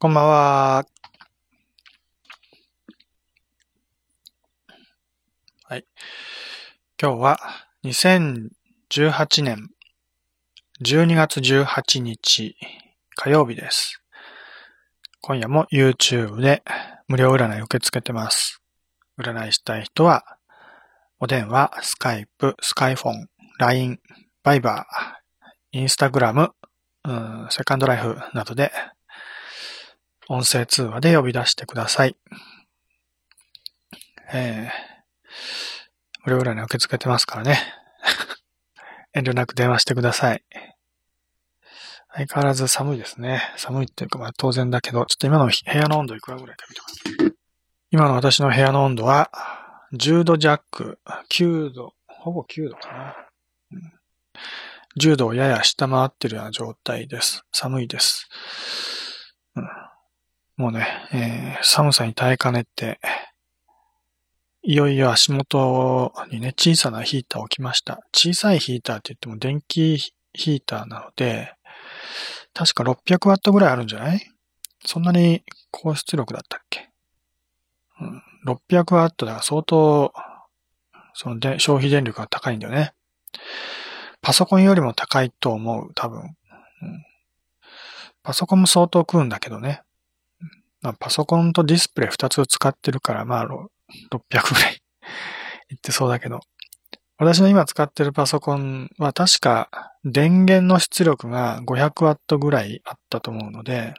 こんばんは。はい。今日は2018年12月18日火曜日です。今夜も YouTube で無料占い受け付けてます。占いしたい人は、お電話、スカイプ、スカイフォン、LINE、バイバー、インスタグラム、セカンドライフなどで音声通話で呼び出してください。えー、無料占いに受け付けてますからね。遠慮なく電話してください。相変わらず寒いですね。寒いっていうか、まあ当然だけど、ちょっと今の部屋の温度いくらぐらいか見てください。今の私の部屋の温度は、10度弱、9度、ほぼ9度かな。10度をやや下回ってるような状態です。寒いです。もうね、えー、寒さに耐えかねて、いよいよ足元にね、小さなヒーターを置きました。小さいヒーターって言っても電気ヒーターなので、確か600ワットぐらいあるんじゃない？そんなに高出力だったっけ、うん、?600 ワットだから相当、そので消費電力が高いんだよね。パソコンよりも高いと思う、多分。うん、パソコンも相当食うんだけどね。まあ、パソコンとディスプレイ2つ使ってるから、まあ、600ぐらい いってそうだけど、私の今使ってるパソコンは確か電源の出力が 500W ぐらいあったと思うので、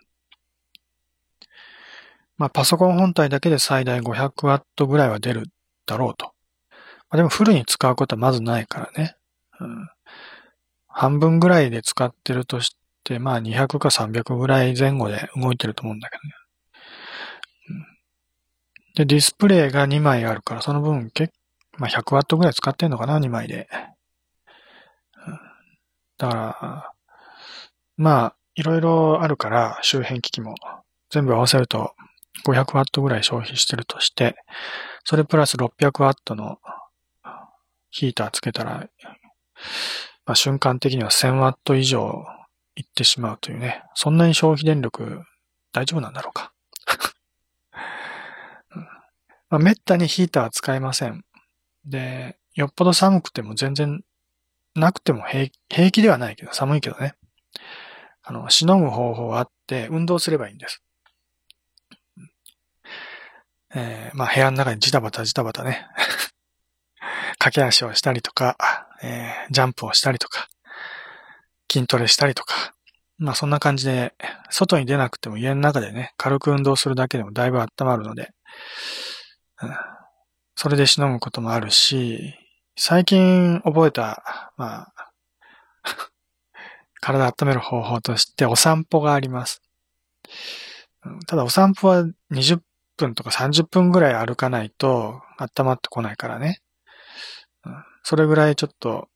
まあパソコン本体だけで最大 500W ぐらいは出るだろうと。まあ、でもフルに使うことはまずないからね。うん、半分ぐらいで使ってるとして、まあ200か300ぐらい前後で動いてると思うんだけどね。で、ディスプレイが2枚あるから、その分、結まあ、100ワットぐらい使ってんのかな、2枚で。だから、まあ、いろいろあるから、周辺機器も。全部合わせると500ワットぐらい消費してるとして、それプラス600ワットのヒーターつけたら、まあ、瞬間的には1000ワット以上いってしまうというね。そんなに消費電力大丈夫なんだろうか。まあ、めったにヒーターは使えません。で、よっぽど寒くても全然なくても平平気ではないけど、寒いけどね。あの、しのぐ方法あって、運動すればいいんです。えー、まあ部屋の中にジタバタジタバタね。駆け足をしたりとか、えー、ジャンプをしたりとか、筋トレしたりとか、まあそんな感じで、外に出なくても家の中でね、軽く運動するだけでもだいぶ温まるので、それでしのぐこともあるし、最近覚えた、まあ、体温める方法としてお散歩があります。ただお散歩は20分とか30分ぐらい歩かないと温まってこないからね。それぐらいちょっと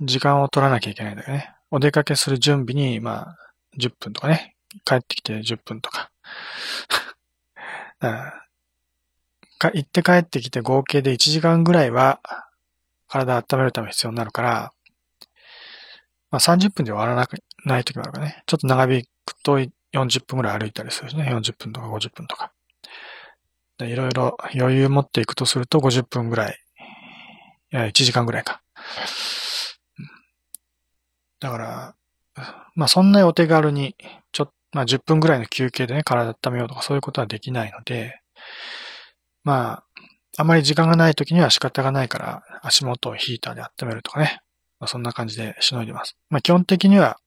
時間を取らなきゃいけないんだよね。お出かけする準備に、まあ、10分とかね。帰ってきて10分とか。か 行って帰ってきて合計で1時間ぐらいは体温めるため必要になるから、まあ30分で終わらなくない時もあるからね。ちょっと長引くと40分ぐらい歩いたりするしね。40分とか50分とか。いろいろ余裕持っていくとすると50分ぐらい。いや、1時間ぐらいか。だから、まあそんなにお手軽に、ちょっと、まあ10分ぐらいの休憩でね、体温めようとかそういうことはできないので、まあ、あまり時間がない時には仕方がないから足元をヒーターで温めるとかね。まあ、そんな感じでしのいでます。まあ基本的には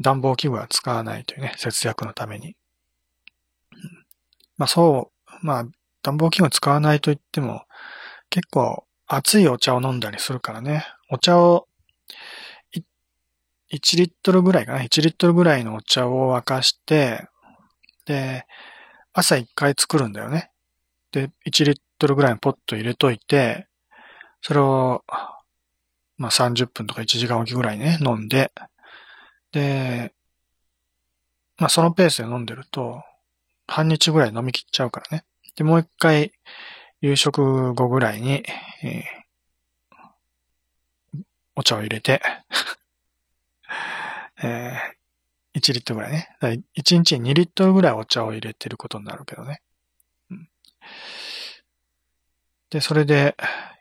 暖房器具は使わないというね、節約のために。まあそう、まあ暖房器具使わないと言っても結構熱いお茶を飲んだりするからね。お茶を1リットルぐらいかな。1リットルぐらいのお茶を沸かして、で、朝一回作るんだよね。で、1リットルぐらいのポット入れといて、それを、まあ、30分とか1時間おきぐらいね、飲んで、で、まあ、そのペースで飲んでると、半日ぐらい飲み切っちゃうからね。で、もう一回、夕食後ぐらいに、えー、お茶を入れて えー、1リットルぐらいね。1日に2リットルぐらいお茶を入れてることになるけどね。うん、で、それで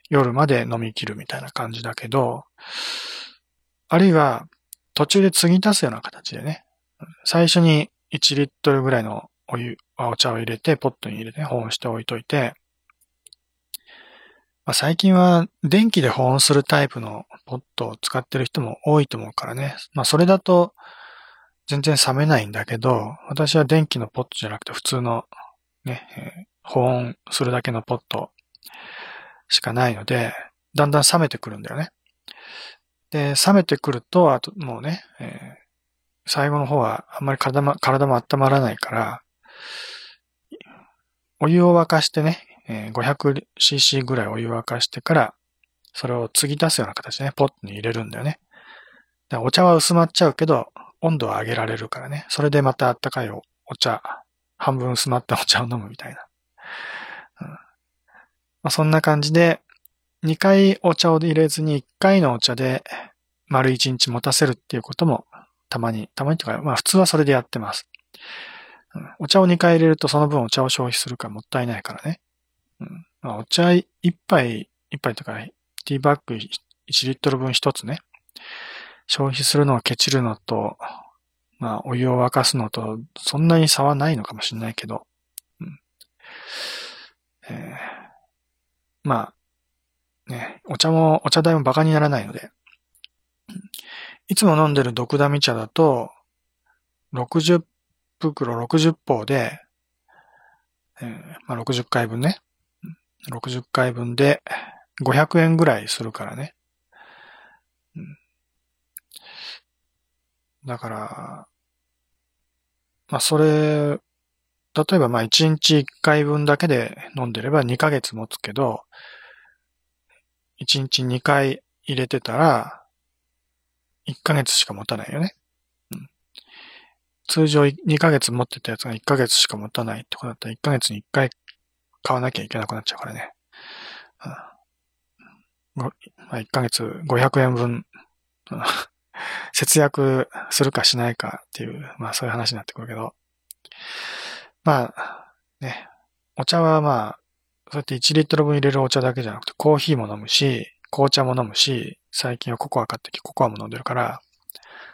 夜まで飲み切るみたいな感じだけど、あるいは途中で継ぎ足すような形でね、最初に1リットルぐらいのお湯、お茶を入れて、ポットに入れて保温しておいといて、ま、最近は電気で保温するタイプのポットを使ってる人も多いと思うからね。まあそれだと全然冷めないんだけど、私は電気のポットじゃなくて普通のね、えー、保温するだけのポットしかないので、だんだん冷めてくるんだよね。で、冷めてくると、あともうね、えー、最後の方はあんまり体も、体も温まらないから、お湯を沸かしてねえ、500cc ぐらいお湯を沸かしてから、それを継ぎ出すような形でね、ポットに入れるんだよね。だお茶は薄まっちゃうけど、温度は上げられるからね。それでまたあったかいお茶、半分薄まったお茶を飲むみたいな。うんまあ、そんな感じで、2回お茶を入れずに1回のお茶で丸1日持たせるっていうこともたまに、たまにとか、まあ普通はそれでやってます。うん、お茶を2回入れるとその分お茶を消費するからもったいないからね。うんまあ、お茶1杯、1杯とか、ティーバッグ1リットル分1つね。消費するのをケチるのと、まあ、お湯を沸かすのと、そんなに差はないのかもしれないけど、うん。えー、まあ、ね、お茶も、お茶代も馬鹿にならないので、いつも飲んでる毒ダミ茶だと、60袋60包で、えー、まあ、60回分ね。60回分で500円ぐらいするからね。うん、だから、まあそれ、例えばまあ1日1回分だけで飲んでれば2ヶ月持つけど、1日2回入れてたら、1ヶ月しか持たないよね。うん、通常2ヶ月持ってたやつが1ヶ月しか持たないってことだったら1ヶ月に1回買わなきゃいけなくなっちゃうからね。うん、まあ、1ヶ月500円分、節約するかしないかっていう、まあそういう話になってくるけど。まあ、ね、お茶はまあ、そうやって1リットル分入れるお茶だけじゃなくて、コーヒーも飲むし、紅茶も飲むし、最近はココア買ってきてココアも飲んでるから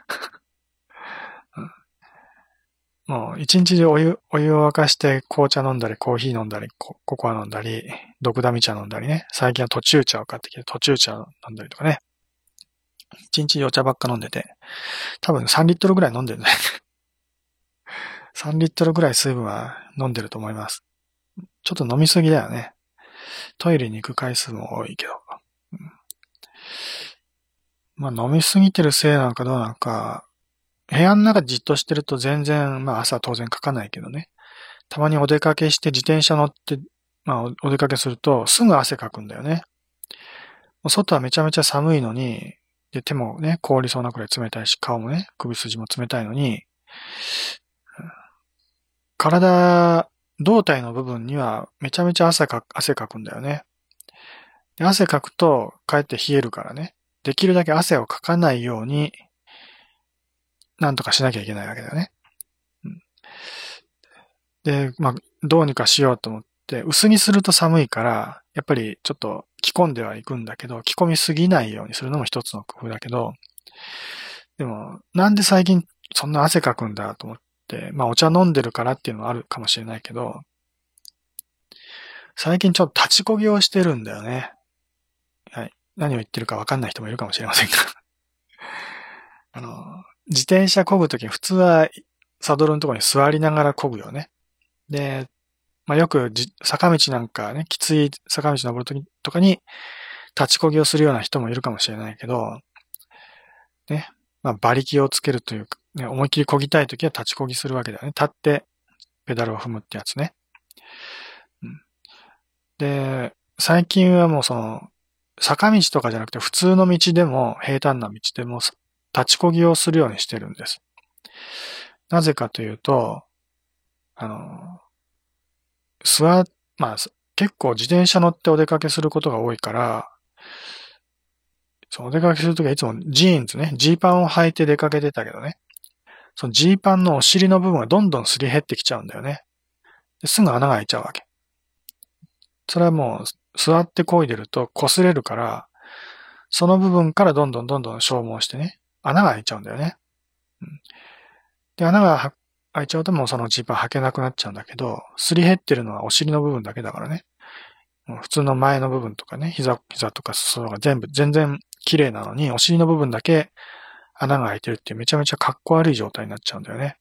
うんもう一日でお湯、お湯を沸かして紅茶飲んだり、コーヒー飲んだり、ココア飲んだり、毒ダミ茶飲んだりね。最近は途中茶を買ってきて途中茶飲んだりとかね。一日お茶ばっか飲んでて、多分3リットルぐらい飲んでるね。3リットルぐらい水分は飲んでると思います。ちょっと飲みすぎだよね。トイレに行く回数も多いけど。まあ飲みすぎてるせいなのかどうなのか、部屋の中じっとしてると全然、まあ朝当然書かないけどね。たまにお出かけして自転車乗って、まあお出かけするとすぐ汗かくんだよね。外はめちゃめちゃ寒いのに、で、手もね、凍りそうなくらい冷たいし、顔もね、首筋も冷たいのに、体、胴体の部分にはめちゃめちゃ汗か汗かくんだよね。で汗かくと、かえって冷えるからね。できるだけ汗をかかないようになんとかしなきゃいけないわけだよね。うん、で、まあ、どうにかしようと思って、薄着すると寒いから、やっぱりちょっと着込んではいくんだけど、着込みすぎないようにするのも一つの工夫だけど、でも、なんで最近そんな汗かくんだと思って、まあお茶飲んでるからっていうのはあるかもしれないけど、最近ちょっと立ちこぎをしてるんだよね。はい。何を言ってるかわかんない人もいるかもしれませんが あの、自転車漕ぐとき普通はサドルのところに座りながら漕ぐよね。で、まあ、よくじ坂道なんかね、きつい坂道登るときとかに立ち漕ぎをするような人もいるかもしれないけど、ね、まあ、馬力をつけるというか、ね、思いっきり漕ぎたいときは立ち漕ぎするわけだよね。立ってペダルを踏むってやつね。うん、で、最近はもうその、坂道とかじゃなくて普通の道でも、平坦な道でも立ちこぎをするようにしてるんです。なぜかというと、あの、座、まあ、結構自転車乗ってお出かけすることが多いから、そう、お出かけするときはいつもジーンズね、ジーパンを履いて出かけてたけどね。そのジーパンのお尻の部分がどんどんすり減ってきちゃうんだよね。すぐ穴が開いちゃうわけ。それはもう座って漕いでると擦れるから、その部分からどんどんどんどん消耗してね、穴が開いちゃうんだよね。うん、で、穴が開いちゃうともうそのジーパン履けなくなっちゃうんだけど、すり減ってるのはお尻の部分だけだからね。普通の前の部分とかね、膝、膝とか裾が全部、全然綺麗なのに、お尻の部分だけ穴が開いてるっていうめちゃめちゃかっこ悪い状態になっちゃうんだよね。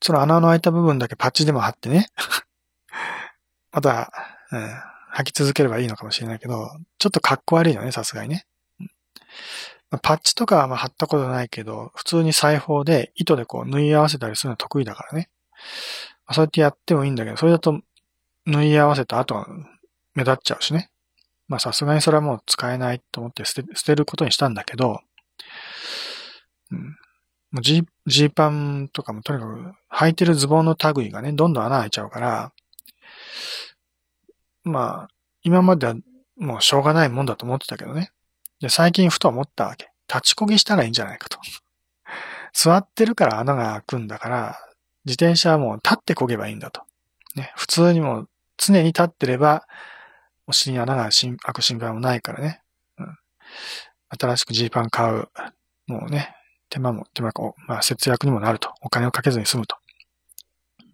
その穴の開いた部分だけパッチでも貼ってね。また、うん、履き続ければいいのかもしれないけど、ちょっとかっこ悪いよね、さすがにね。パッチとかはまあ貼ったことないけど、普通に裁縫で糸でこう縫い合わせたりするのは得意だからね。そうやってやってもいいんだけど、それだと縫い合わせた後は目立っちゃうしね。まあさすがにそれはもう使えないと思って捨て捨てることにしたんだけど、うん、もうジーパンとかもとにかく履いてるズボンの類がね、どんどん穴開いちゃうから、まあ、今まではもうしょうがないもんだと思ってたけどね。で、最近ふと思ったわけ。立ちこぎしたらいいんじゃないかと。座ってるから穴が開くんだから、自転車はもう立ってこげばいいんだと。ね、普通にも常に立ってれば、お尻に穴が開く心配もないからね。うん、新しくジーパン買う。もうね、手間も、手間も、まあ節約にもなると。お金をかけずに済むと。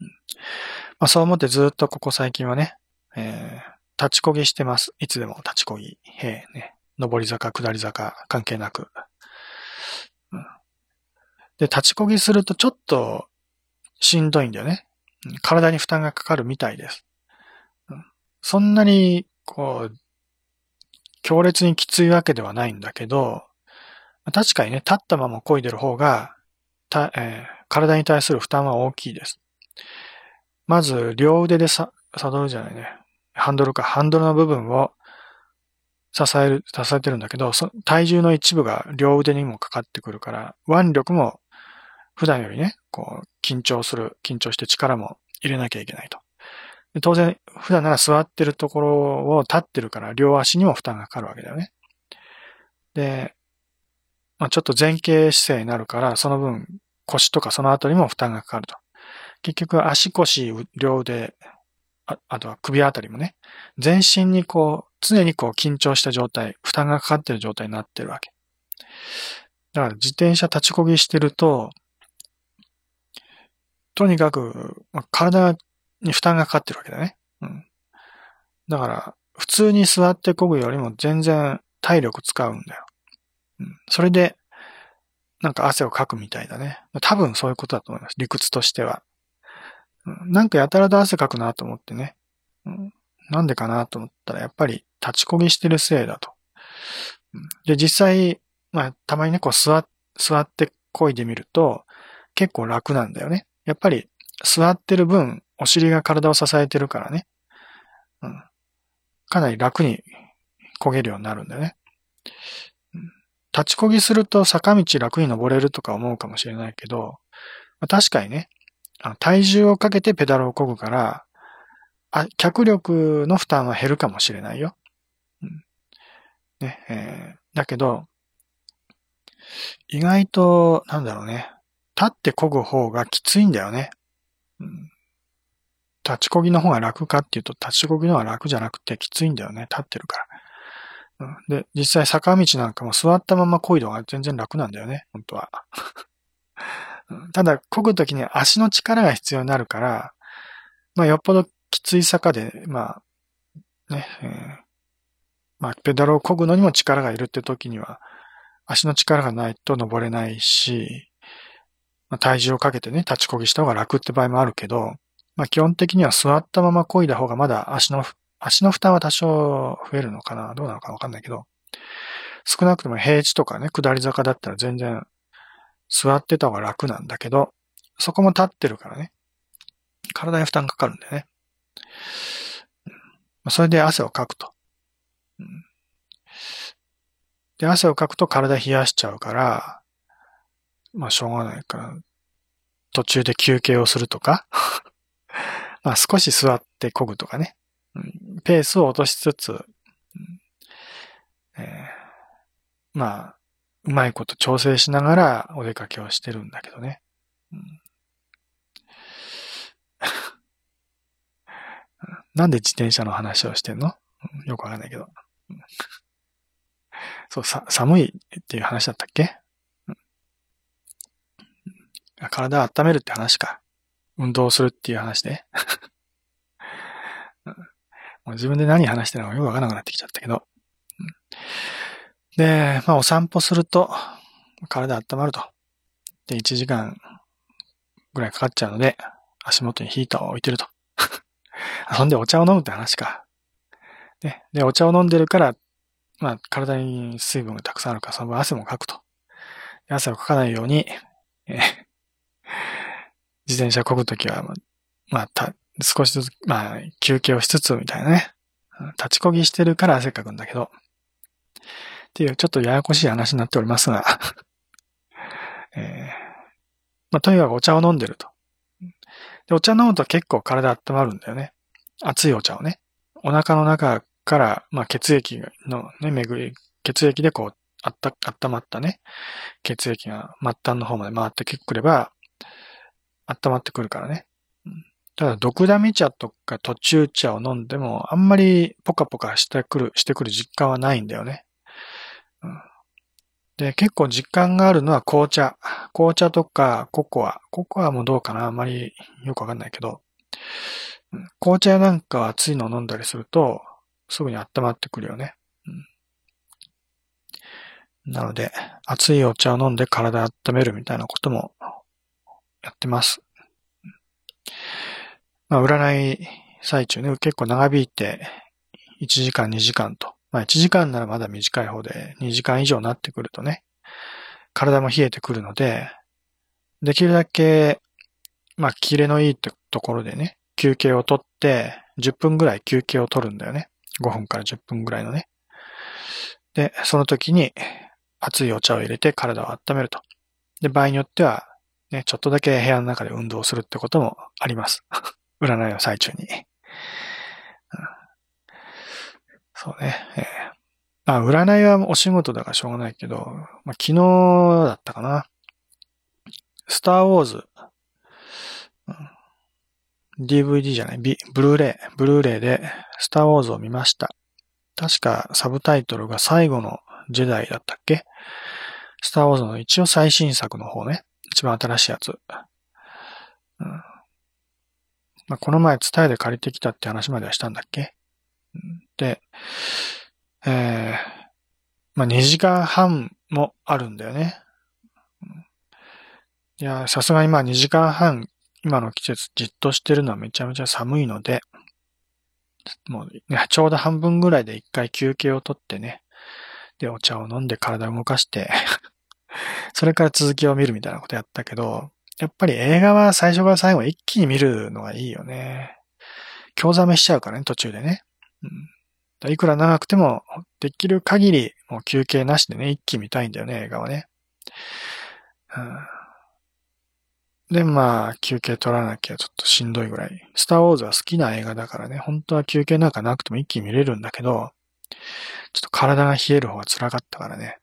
うん、まあそう思ってずっとここ最近はね、えー、立ちこぎしてます。いつでも立ちこぎ。へえ、ね。上り坂、下り坂、関係なく。うん、で、立ちこぎするとちょっとしんどいんだよね。体に負担がかかるみたいです。そんなに、こう、強烈にきついわけではないんだけど、確かにね、立ったまま漕いでる方が、えー、体に対する負担は大きいです。まず、両腕でサドルじゃないね。ハンドルか、ハンドルの部分を支える、支えてるんだけど、そ体重の一部が両腕にもかかってくるから、腕力も普段よりね、こう、緊張する、緊張して力も入れなきゃいけないと。で当然、普段なら座ってるところを立ってるから両足にも負担がかかるわけだよね。で、まあ、ちょっと前傾姿勢になるから、その分腰とかその後にも負担がかかると。結局足腰、両腕、ああとは首あたりもね、全身にこう、常にこう緊張した状態、負担がかかってる状態になってるわけ。だから自転車立ちこぎしてると、とにかく、まあ、体に負担がかかってるわけだね。うん。だから、普通に座って漕ぐよりも全然体力使うんだよ。うん。それで、なんか汗をかくみたいだね。多分そういうことだと思います。理屈としては。なんかやたらと汗かくなと思ってね。うん、なんでかなと思ったら、やっぱり立ちこぎしてるせいだと。で、実際、まあ、たまにね、こう座、座って漕いでみると、結構楽なんだよね。やっぱり座ってる分、お尻が体を支えてるからね。うん。かなり楽に焦げるようになるんだよね。立ちこぎすると坂道楽に登れるとか思うかもしれないけど、まあ、確かにね、あの体重をかけてペダルを漕ぐから、あ、脚力の負担は減るかもしれないよ。うん、ね、えー、だけど、意外と、なんだろうね、立って漕ぐ方がきついんだよね。うん、立ちこぎの方が楽かっていうと、立ちこぎの方が楽じゃなくてきついんだよね。立ってるから。うん、で、実際坂道なんかも座ったまま漕いだ方が全然楽なんだよね。本当は。ただ、漕ぐときに足の力が必要になるから、まあ、よっぽどきつい坂で、まあ、ね、えー、まあ、ペダルを漕ぐのにも力がいるって時には、足の力がないと登れないし、まあ、体重をかけてね、立ちこぎした方が楽って場合もあるけど、まあ基本的には座ったまま漕いだ方がまだ足の、足の負担は多少増えるのかなどうなのかわかんないけど、少なくとも平地とかね、下り坂だったら全然座ってた方が楽なんだけど、そこも立ってるからね、体に負担かかるんだよね。それで汗をかくと。で、汗をかくと体冷やしちゃうから、まあしょうがないから、途中で休憩をするとか。まあ少し座って漕ぐとかね、ペースを落としつつ、えー、まあ、うまいこと調整しながらお出かけをしてるんだけどね。うん なんで自転車の話をしてんの？よくわかんないけど。そう、さ、寒いっていう話だったっけ、うん、体温めるって話か。運動するっていう話で。もう自分で何話してるのかよくわからなくなってきちゃったけど。で、まあお散歩すると体温まると。で、1時間ぐらいかかっちゃうので、足元にヒーターを置いてると。そんでお茶を飲むって話か。ね。で、お茶を飲んでるから、まあ、体に水分がたくさんあるから、その分汗もかくと。汗をかかないように、え、自転車こぐときは、まあ、た、少しずつ、まあ、休憩をしつつ、みたいなね。立ちこぎしてるから汗かくんだけど。っていう、ちょっとややこしい話になっておりますが えー、まあ、とにかくお茶を飲んでると。で、お茶飲むと結構体温まるんだよね。熱いお茶をね。お腹の中から、まあ、血液のね、巡り、血液でこう、あった、温まったね、血液が末端の方まで回ってくれば、温まってくるからね。ただ、毒ダミ茶とか途中茶を飲んでも、あんまりポカポカしてくる、してくる実感はないんだよね。で、結構実感があるのは紅茶。紅茶とかココア。ココアもどうかな？あんまりよくわかんないけど。紅茶なんか熱いのを飲んだりすると、すぐに温まってくるよね。うん、なので、熱いお茶を飲んで体温めるみたいなこともやってます。まあ、占い最中ね、結構長引いて、1時間2時間とまあ1時間ならまだ短い方で2時間以上になってくるとね、体も冷えてくるので、できるだけ、まあ、キレのいいところでね、休憩をとって、10分ぐらい休憩を取るんだよね。5分から10分ぐらいのね。で、その時に熱いお茶を入れて体を温めると。で、場合によっては、ね、ちょっとだけ部屋の中で運動するってこともあります。占いの最中に。そうね。えー、まあ、占いはお仕事だからしょうがないけど、まあ、昨日だったかな。スターウォーズ、うん、DVD じゃない、ブルーレイ、ブルーレイでスターウォーズを見ました。確かサブタイトルが最後のジェダイだったっけ？スターウォーズの一応最新作の方ね。一番新しいやつ。うんまあ、この前伝えで借りてきたって話まではしたんだっけ？で、でえー、まあ、2時間半もあるんだよね。いや、さすがにま2時間半、今の季節じっとしてるのはめちゃめちゃ寒いので、もうね、ちょうど半分ぐらいで一回休憩をとってね、で、お茶を飲んで体を動かして それから続きを見るみたいなことやったけど、やっぱり映画は最初から最後一気に見るのがいいよね。興ざめしちゃうからね、途中でね。うん、いくら長くても、できる限り、もう休憩なしでね、一気見たいんだよね、映画はね。うん、で、まあ、休憩取らなきゃちょっとしんどいぐらい。スターウォーズは好きな映画だからね、本当は休憩なんかなくても一気見れるんだけど、ちょっと体が冷える方が辛かったからね。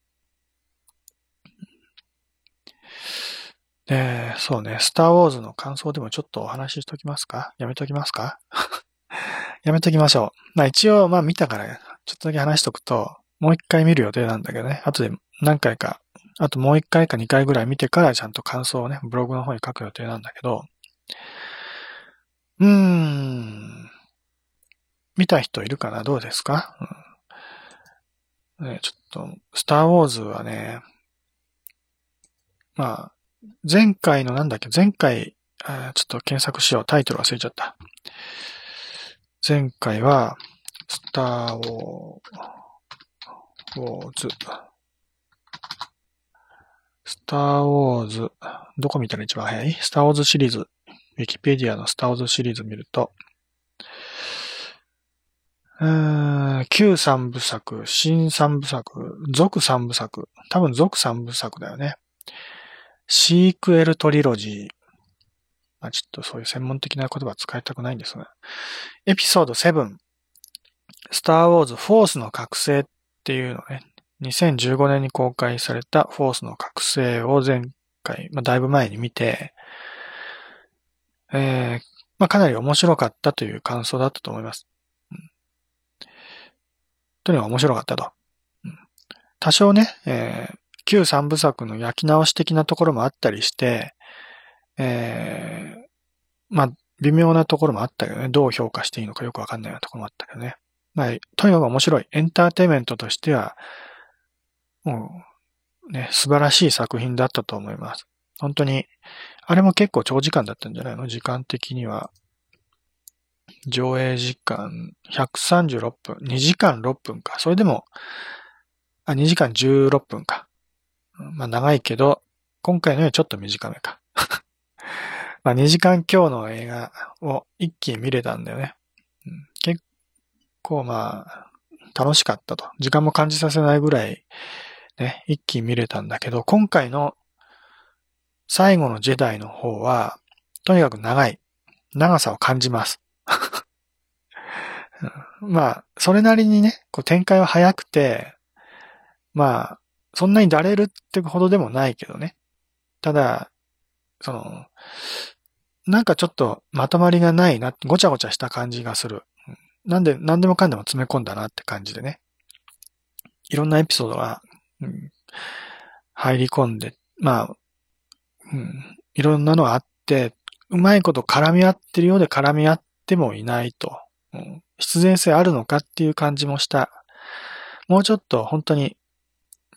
で、そうね、スターウォーズの感想でもちょっとお話ししときますか？やめときますか？やめときましょう。まあ一応、まあ見たから、ちょっとだけ話しとくと、もう一回見る予定なんだけどね。後で何回か、あともう一回か二回ぐらい見てからちゃんと感想をね、ブログの方に書く予定なんだけど、うーん。見た人いるかな？どうですか、うん、ね、ちょっと、スターウォーズはね、まあ、前回のなんだっけ、前回、ちょっと検索しよう。タイトル忘れちゃった。前回は、スターウォーズ。スターウォーズ。どこ見たら一番早い？スターウォーズシリーズ。ウィキペディアのスターウォーズシリーズ見ると、うん、旧三部作、新三部作、続三部作。多分続三部作だよね。シークエルトリロジー。あ、ちょっとそういう専門的な言葉使いたくないんですが、エピソード7、スターウォーズフォースの覚醒っていうのね、2015年に公開されたフォースの覚醒を前回、まあ、だいぶ前に見て、えー、まあ、かなり面白かったという感想だったと思います。うん、とにかく面白かったと。うん、多少ね、えー、旧三部作の焼き直し的なところもあったりして、えー、まあ、微妙なところもあったけどね、どう評価していいのかよくわかんないようなところもあったけどね。まあ、とにかく面白い。エンターテイメントとしては、もう、ね、素晴らしい作品だったと思います。本当に、あれも結構長時間だったんじゃないの？時間的には。上映時間136分、2時間6分か。それでも、あ、2時間16分か。まあ長いけど、今回のよりちょっと短めか。まあ2時間今日の映画を一気に見れたんだよね。うん、結構まあ、楽しかったと。時間も感じさせないぐらい、ね、一気に見れたんだけど、今回の最後のジェダイの方は、とにかく長い。長さを感じます。まあ、それなりにね、こう展開は早くて、まあ、そんなにだれるってほどでもないけどね。ただ、その、なんかちょっとまとまりがないな、ごちゃごちゃした感じがする。なんで、なんでもかんでも詰め込んだなって感じでね。いろんなエピソードが、うん、入り込んで、まあ、うん、いろんなのがあって、うまいこと絡み合ってるようで絡み合ってもいないと。うん、必然性あるのかっていう感じもした。もうちょっと本当に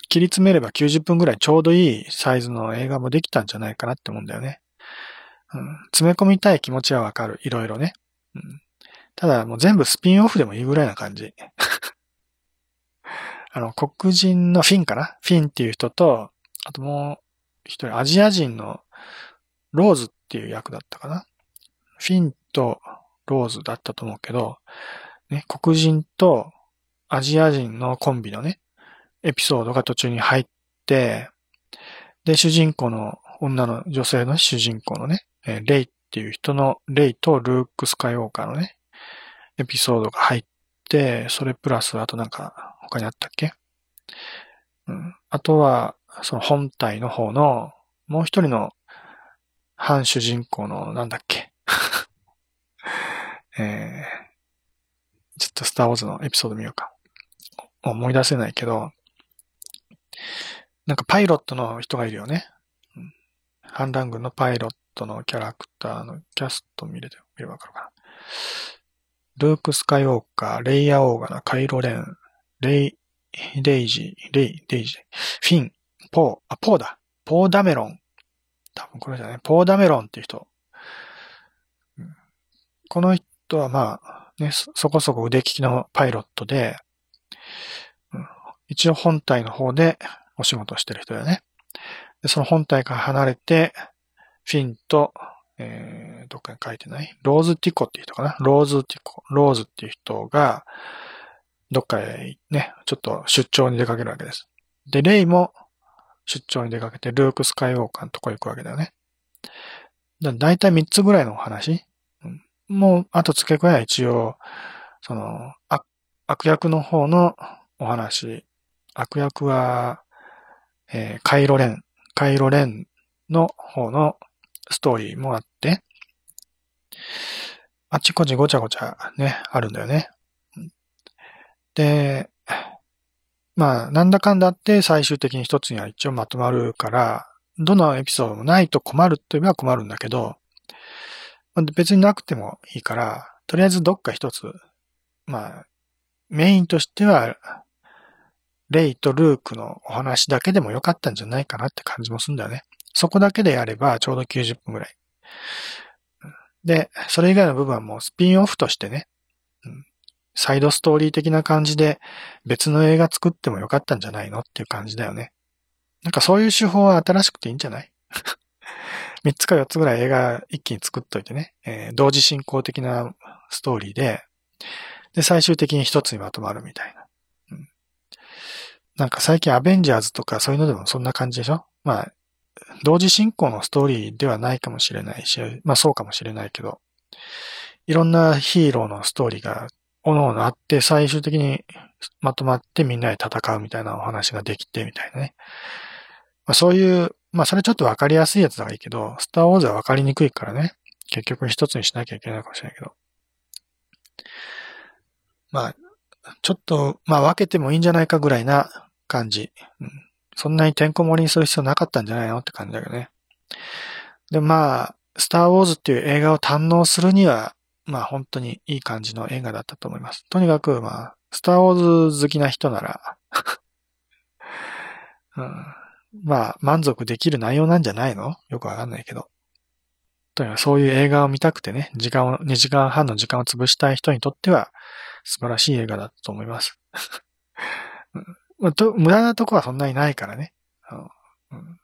切り詰めれば90分ぐらいちょうどいいサイズの映画もできたんじゃないかなって思うんだよね。うん、詰め込みたい気持ちはわかる。いろいろね。うん、ただもう全部スピンオフでもいいぐらいな感じ。あの、黒人のフィンかな？フィンっていう人と、あともう一人アジア人のローズっていう役だったかな？フィンとローズだったと思うけど、ね、黒人とアジア人のコンビのね、エピソードが途中に入って、で、主人公の女の女性の主人公のね、えレイっていう人の、レイとルーク・スカイウォーカーのね、エピソードが入って、それプラスあとなんか他にあったっけ？うん。あとは、その本体の方の、もう一人の反主人公のなんだっけ？えー、ちょっとスターウォーズのエピソード見ようか。思い出せないけど、なんかパイロットの人がいるよね。反乱軍のパイロットのキャラクターのキャスト見れて、見ればわかるかな。ルーク・スカイウォーカー、レイヤー・オーガナ、カイロ・レン、レイ、レイジ、レイ、レイジ、フィン、ポー、あ、ポーだ。ポーダメロン。多分これじゃない。ポーダメロンっていう人。この人はまあ、ね、そこそこ腕利きのパイロットで、一応本体の方でお仕事してる人だよね。で、その本体から離れて、フィンと、えー、どっかに書いてない？ローズティコっていう人かな？ローズティコ、ローズっていう人が、どっかへね、ちょっと出張に出かけるわけです。で、レイも出張に出かけて、ルーク・スカイウォーカーのとこ行くわけだよね。だだいたい3つぐらいのお話。もう、あと付け加えは一応、その、悪役の方のお話。悪役は、えー、カイロレン、カイロレンの方のストーリーもあって、あっちこっちごちゃごちゃね、あるんだよね。で、まあ、なんだかんだって最終的に一つには一応まとまるから、どのエピソードもないと困ると言えば困るんだけど、別になくてもいいから、とりあえずどっか一つ、まあ、メインとしては、レイとルークのお話だけでもよかったんじゃないかなって感じもするんだよね。そこだけでやればちょうど90分ぐらい。で、それ以外の部分はもうスピンオフとしてね、サイドストーリー的な感じで別の映画作ってもよかったんじゃないのっていう感じだよね。なんかそういう手法は新しくていいんじゃない？3つか4つぐらい映画一気に作っといてね、えー、同時進行的なストーリーで、で、最終的に一つにまとまるみたいな。うん、なんか最近アベンジャーズとかそういうのでもそんな感じでしょ？まあ、同時進行のストーリーではないかもしれないし、まあそうかもしれないけど、いろんなヒーローのストーリーがおのおのあって、最終的にまとまってみんなで戦うみたいなお話ができてみたいなね。まあ、そういう、まあそれちょっとわかりやすいやつだがいいけど、スターウォーズはわかりにくいからね。結局一つにしなきゃいけないかもしれないけど。まあ、ちょっと、まあ分けてもいいんじゃないかぐらいな感じ。うん、そんなにてんこ盛りにする必要なかったんじゃないのって感じだけどね。で、まあ、スターウォーズっていう映画を堪能するには、まあ本当にいい感じの映画だったと思います。とにかく、まあ、スターウォーズ好きな人なら うん、まあ、満足できる内容なんじゃないの？よくわかんないけど。とにかくそういう映画を見たくてね、時間を、2時間半の時間を潰したい人にとっては、素晴らしい映画だと思います。無駄なとこはそんなにないからね。うん、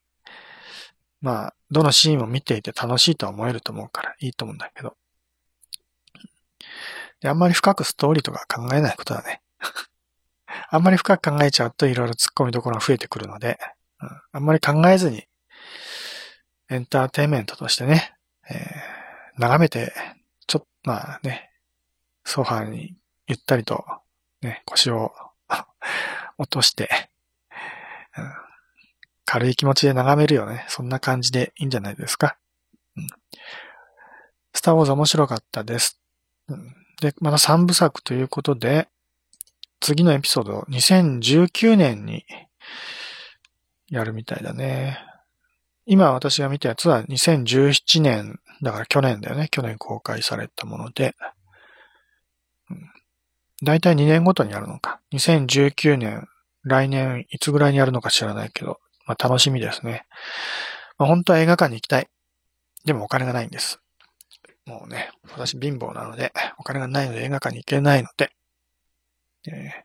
まあ、どのシーンも見ていて楽しいとは思えると思うからいいと思うんだけど。であんまり深くストーリーとか考えないことだね。あんまり深く考えちゃうといろいろ突っ込みどころが増えてくるので、うん、あんまり考えずに、エンターテイメントとしてね、えー、眺めて、ちょっと、まあね、ソファーにゆったりと、ね、腰を 落として、うん、軽い気持ちで眺めるよね。そんな感じでいいんじゃないですか。うん、スターウォーズ面白かったです。うん、で、また3部作ということで、次のエピソード、2019年にやるみたいだね。今私が見たやつは2017年、だから去年だよね。去年公開されたもので、だいたい2年ごとにやるのか。2019年、来年いつぐらいにやるのか知らないけど、まあ楽しみですね。まあ、本当は映画館に行きたい。でもお金がないんです。もうね、私貧乏なので、お金がないので映画館に行けないので、え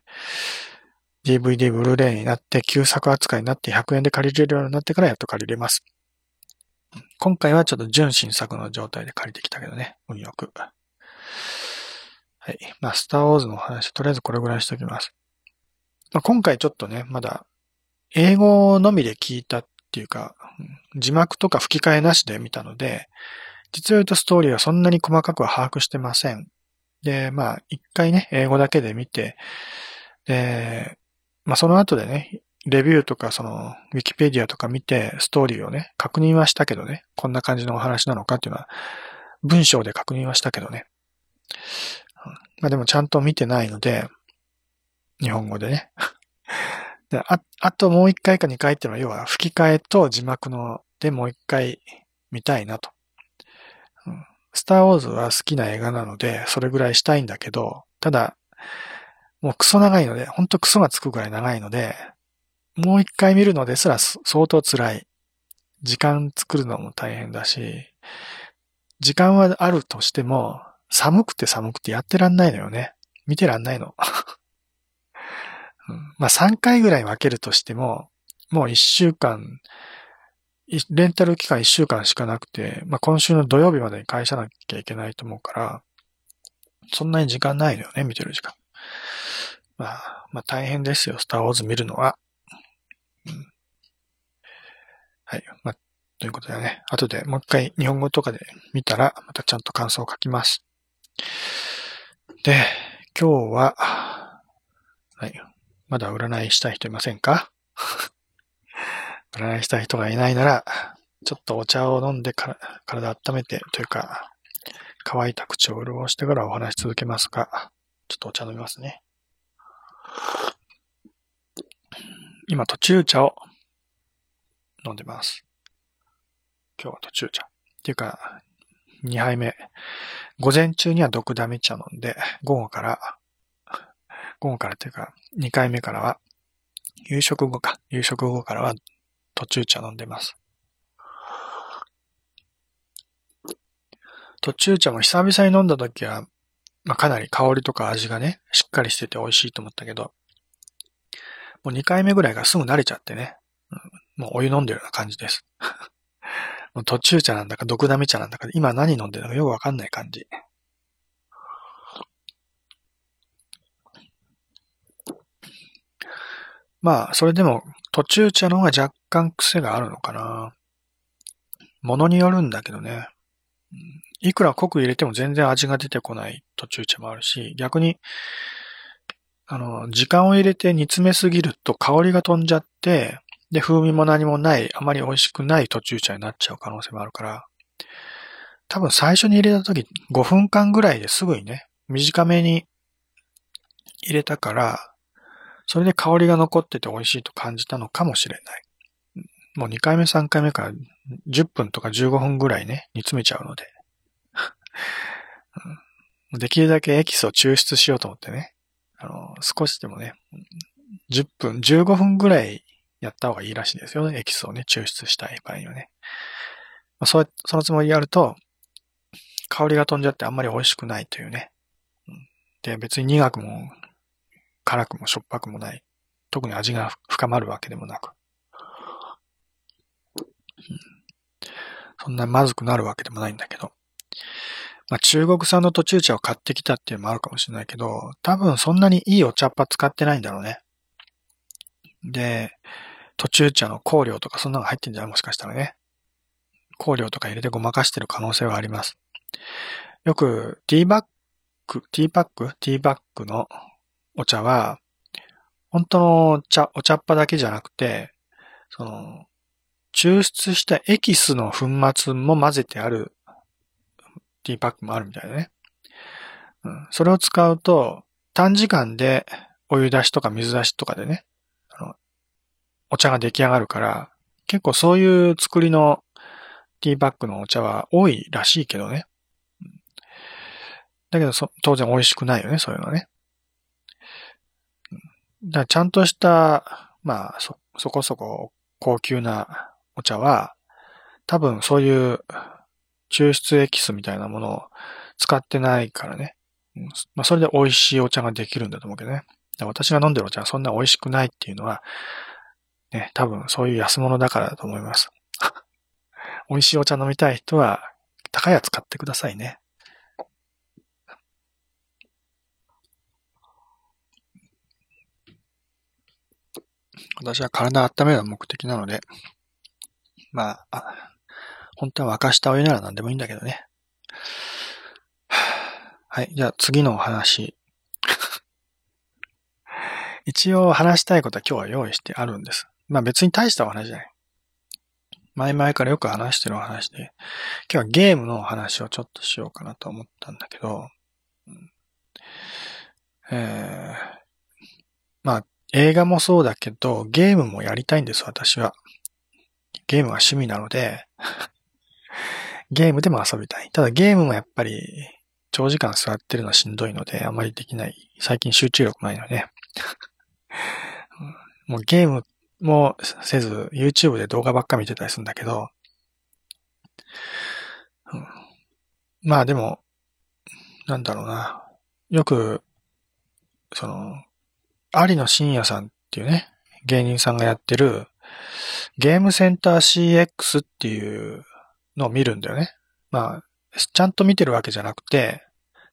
ー、DVD、ブルーレイになって、旧作扱いになって100円で借りれるようになってからやっと借りれます。今回はちょっと純新作の状態で借りてきたけどね、運よく。はい。まあ、スターウォーズの話、とりあえずこれぐらいしておきます。まあ、今回ちょっとね、まだ、英語のみで聞いたっていうか、字幕とか吹き替えなしで見たので、実を言うとストーリーはそんなに細かくは把握してません。で、まあ、一回ね、英語だけで見て、で、まあその後でね、レビューとかその、ウィキペディアとか見て、ストーリーをね、確認はしたけどね、こんな感じのお話なのかっていうのは、文章で確認はしたけどね。まあでもちゃんと見てないので、日本語でね。であ、あともう一回か二回っていうのは、要は吹き替えと字幕のでもう一回見たいなと。うん、スターウォーズは好きな映画なので、それぐらいしたいんだけど、ただ、もうクソ長いので、ほんとクソがつくぐらい長いので、もう一回見るのですら相当辛い。時間作るのも大変だし、時間はあるとしても、寒くて寒くてやってらんないのよね。見てらんないの。まあ3回ぐらい分けるとしても、もう1週間、レンタル期間1週間しかなくて、まあ今週の土曜日までに会社なきゃいけないと思うから、そんなに時間ないのよね、見てる時間。まあ、まあ大変ですよ、スターウォーズ見るのは。うん、はい。まあ、ということでね、後でもう一回日本語とかで見たら、またちゃんと感想を書きます。で、今日は、はい、まだ占いしたい人いませんか？占いしたい人がいないなら、ちょっとお茶を飲んでから体温めて、というか、乾いた口を潤してからお話し続けますが、ちょっとお茶飲みますね。今、途中茶を飲んでます。今日は途中茶。っていうか、2杯目。午前中には毒ダミ茶飲んで、午後から、午後からというか、2回目からは、夕食後か、夕食後からは途中茶飲んでます。途中茶も久々に飲んだ時は、まあ、かなり香りとか味がね、しっかりしてて美味しいと思ったけど、もう2回目ぐらいがすぐ慣れちゃってね、うん、もうお湯飲んでるような感じです。途中茶なんだか、毒ダミ茶なんだか、今何飲んでるのかよくわかんない感じ。まあ、それでも、途中茶の方が若干癖があるのかな。ものによるんだけどね。いくら濃く入れても全然味が出てこない途中茶もあるし、逆に、あの、時間を入れて煮詰めすぎると香りが飛んじゃって、で、風味も何もない、あまり美味しくない途中茶になっちゃう可能性もあるから、多分最初に入れた時5分間ぐらいですぐにね、短めに入れたから、それで香りが残ってて美味しいと感じたのかもしれない。もう2回目3回目から10分とか15分ぐらいね、煮詰めちゃうので。できるだけエキスを抽出しようと思ってね。あの、少しでもね、10分、15分ぐらいやった方がいいらしいですよね。エキスをね、抽出したい場合にはね。まあ、そそのつもりやると、香りが飛んじゃってあんまり美味しくないというね。で、別に苦くも辛くもしょっぱくもない。特に味が深まるわけでもなく。そんなまずくなるわけでもないんだけど。まあ、中国産の途中茶を買ってきたっていうのもあるかもしれないけど、多分そんなにいいお茶っ葉使ってないんだろうね。で、途中茶の香料とかそんなのが入ってんじゃないもしかしたらね。香料とか入れてごまかしてる可能性はあります。よくティーバッグ、ティーパック？ティーバッグのお茶は、本当の茶、お茶っ葉だけじゃなくて、その、抽出したエキスの粉末も混ぜてあるティーパックもあるみたいだね。うん、それを使うと、短時間でお湯出しとか水出しとかでね、お茶が出来上がるから、結構そういう作りのティーバッグのお茶は多いらしいけどね。だけど当然美味しくないよね、そういうのはね。だちゃんとした、まあ、そ、そこそこ高級なお茶は、多分そういう抽出エキスみたいなものを使ってないからね。まあ、それで美味しいお茶ができるんだと思うけどね。私が飲んでるお茶はそんな美味しくないっていうのは、ね、多分そういう安物だからだと思います。美味しいお茶飲みたい人は、高いやつ買ってくださいね。私は体温めるのが目的なので、まあ、本当は沸かしたお湯なら何でもいいんだけどね。はい。じゃあ次のお話。一応話したいことは今日は用意してあるんです。まあ別に大した話じゃない。前々からよく話してる話で、今日はゲームの話をちょっとしようかなと思ったんだけど、えー、まあ映画もそうだけど、ゲームもやりたいんです、私は。ゲームは趣味なので ゲームでも遊びたい。ただゲームもやっぱり、長時間座ってるのはしんどいので、あまりできない。最近集中力ないので。もうゲームもせず、YouTube で動画ばっか見てたりするんだけど、うん、まあでも、なんだろうな。よく、その、有野深夜さんっていうね、芸人さんがやってる、ゲームセンター CX っていうのを見るんだよね。まあ、ちゃんと見てるわけじゃなくて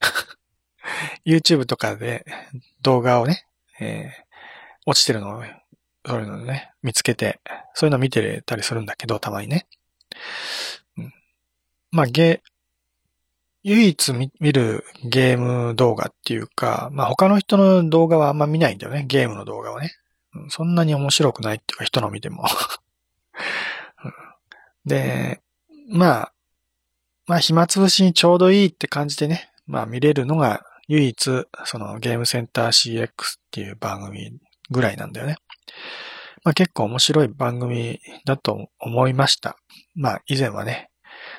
YouTube とかで動画をね、えー、落ちてるのを、そういうのね、見つけて、そういうの見てたりするんだけど、たまにね。うん、まあ、ゲ、唯一見るゲーム動画っていうか、まあ他の人の動画はあんま見ないんだよね。ゲームの動画はね。うんそんなに面白くないっていうか人の見ても で、まあ、まあ暇つぶしにちょうどいいって感じでね、まあ見れるのが唯一、そのゲームセンター CX っていう番組ぐらいなんだよね。まあ結構面白い番組だと思いました。まあ以前はね、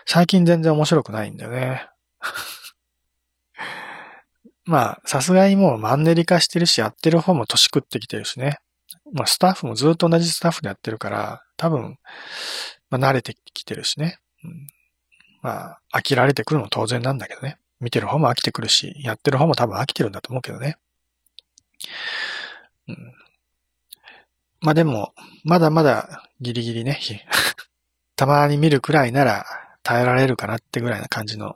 最近全然面白くないんだよね。まあ、さすがにもうマンネリ化してるし、やってる方も年食ってきてるしね。まあ、スタッフもずっと同じスタッフでやってるから、多分、まあ、慣れてきてるしね。うん、まあ、飽きられてくるのも当然なんだけどね。見てる方も飽きてくるし、やってる方も多分飽きてるんだと思うけどね。うん、まあでも、まだまだギリギリね、たまに見るくらいなら耐えられるかなってぐらいな感じの。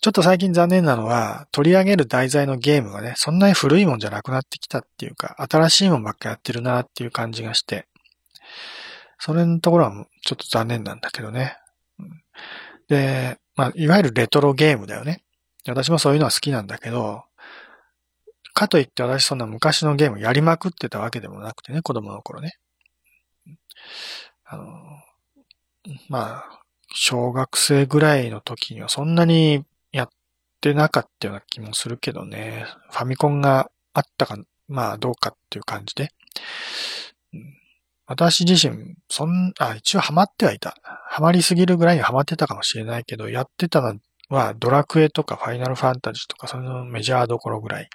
ちょっと最近残念なのは、取り上げる題材のゲームがね、そんなに古いもんじゃなくなってきたっていうか、新しいもんばっかやってるなっていう感じがして、それのところはちょっと残念なんだけどね。で、まあ、いわゆるレトロゲームだよね。私もそういうのは好きなんだけど、かといって私そんな昔のゲームやりまくってたわけでもなくてね、子供の頃ね。あの、まあ、小学生ぐらいの時にはそんなにやってなかったような気もするけどね。ファミコンがあったか、まあどうかっていう感じで。私自身、そん、あ、一応ハマってはいた。ハマりすぎるぐらいにハマってたかもしれないけど、やってたのはドラクエとかファイナルファンタジーとかそのメジャーどころぐらい。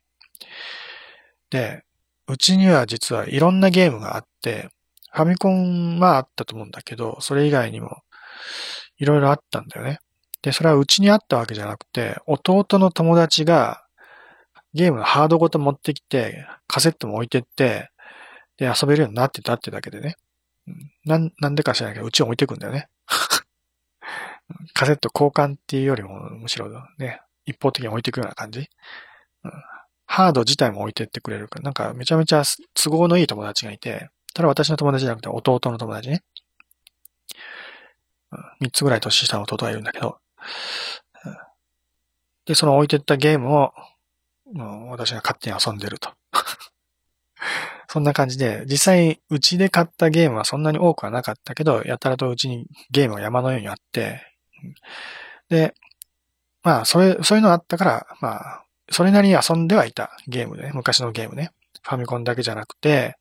で、うちには実はいろんなゲームがあって、ファミコンはあったと思うんだけど、それ以外にもいろいろあったんだよね。で、それはうちにあったわけじゃなくて、弟の友達がゲームのハードごと持ってきて、カセットも置いてって、で、遊べるようになってたってだけでね。なん、なんでか知らないけど、うちを置いてくんだよね。カセット交換っていうよりも、むしろね、一方的に置いていくような感じ。うん、ハード自体も置いてってくれるから、なんかめちゃめちゃ都合のいい友達がいて、ただ私の友達じゃなくて弟の友達ね。三つぐらい年下の弟がいるんだけど、で、その置いてったゲームを、私が勝手に遊んでると。そんな感じで、実際、うちで買ったゲームはそんなに多くはなかったけど、やたらとうちにゲームは山のようにあって、で、まあ、それ、そういうのあったから、まあ、それなりに遊んではいたゲームでね、昔のゲームね。ファミコンだけじゃなくて、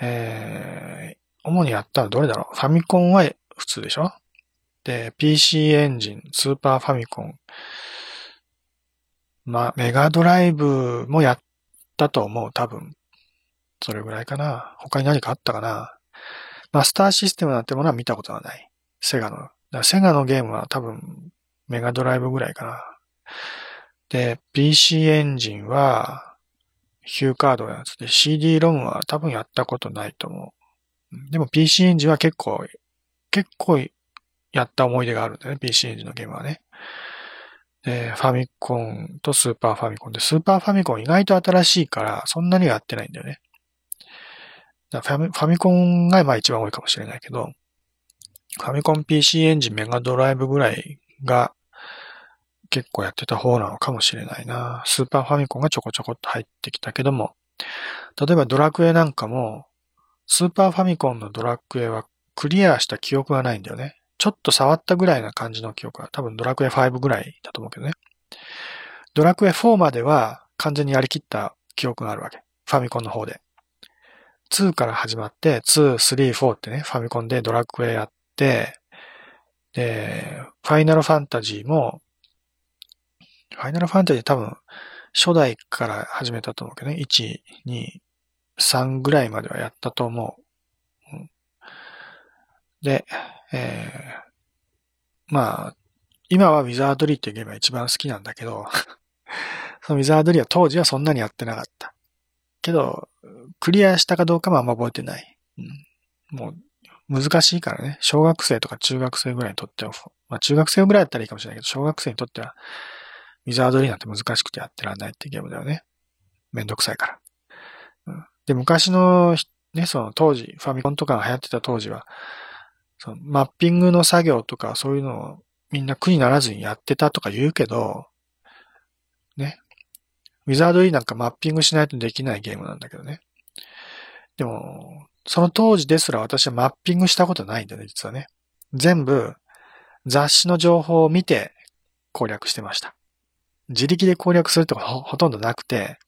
えー、主にやったのどれだろう？ファミコンは普通でしょ？で、PC エンジン、スーパーファミコン、まあ、メガドライブもやったと思う、多分。それぐらいかな。他に何かあったかな？マスターシステムなんてものは見たことはない。セガの。セガのゲームは多分メガドライブぐらいかな。で、PC エンジンはヒューカードのやつで CD ロムは多分やったことないと思う。でも PC エンジンは結構、結構やった思い出があるんだよね。PC エンジンのゲームはね。で、ファミコンとスーパーファミコンで、スーパーファミコン意外と新しいから、そんなにはやってないんだよね。だファミファミコンがまあ一番多いかもしれないけど、ファミコン PC エンジンメガドライブぐらいが結構やってた方なのかもしれないな。スーパーファミコンがちょこちょこっと入ってきたけども、例えばドラクエなんかも、スーパーファミコンのドラクエはクリアした記憶がないんだよね。ちょっと触ったぐらいな感じの記憶は、多分ドラクエ5ぐらいだと思うけどね。ドラクエ4までは完全にやりきった記憶があるわけ。ファミコンの方で。2から始まって、2、3、4ってね、ファミコンでドラクエやって、で、ファイナルファンタジーも、ファイナルファンタジー多分、初代から始めたと思うけどね、1、2、3ぐらいまではやったと思う。うん、で、えー、まあ、今はウィザードリーっていうゲームが一番好きなんだけど そのウィザードリーは当時はそんなにやってなかった。けど、クリアしたかどうかもあんま覚えてない。うん、もう、難しいからね。小学生とか中学生ぐらいにとっては、まあ中学生ぐらいだったらいいかもしれないけど、小学生にとっては、ウィザードリーなんて難しくてやってらんないってゲームだよね。めんどくさいから。うん、で、昔の、ね、その当時、ファミコンとかが流行ってた当時は、そのマッピングの作業とかそういうのをみんな苦にならずにやってたとか言うけど、ね。ウィザードリーなんかマッピングしないとできないゲームなんだけどね。でも、その当時ですら私はマッピングしたことないんだよね、実はね。全部雑誌の情報を見て攻略してました。自力で攻略するってことはほとんどなくて、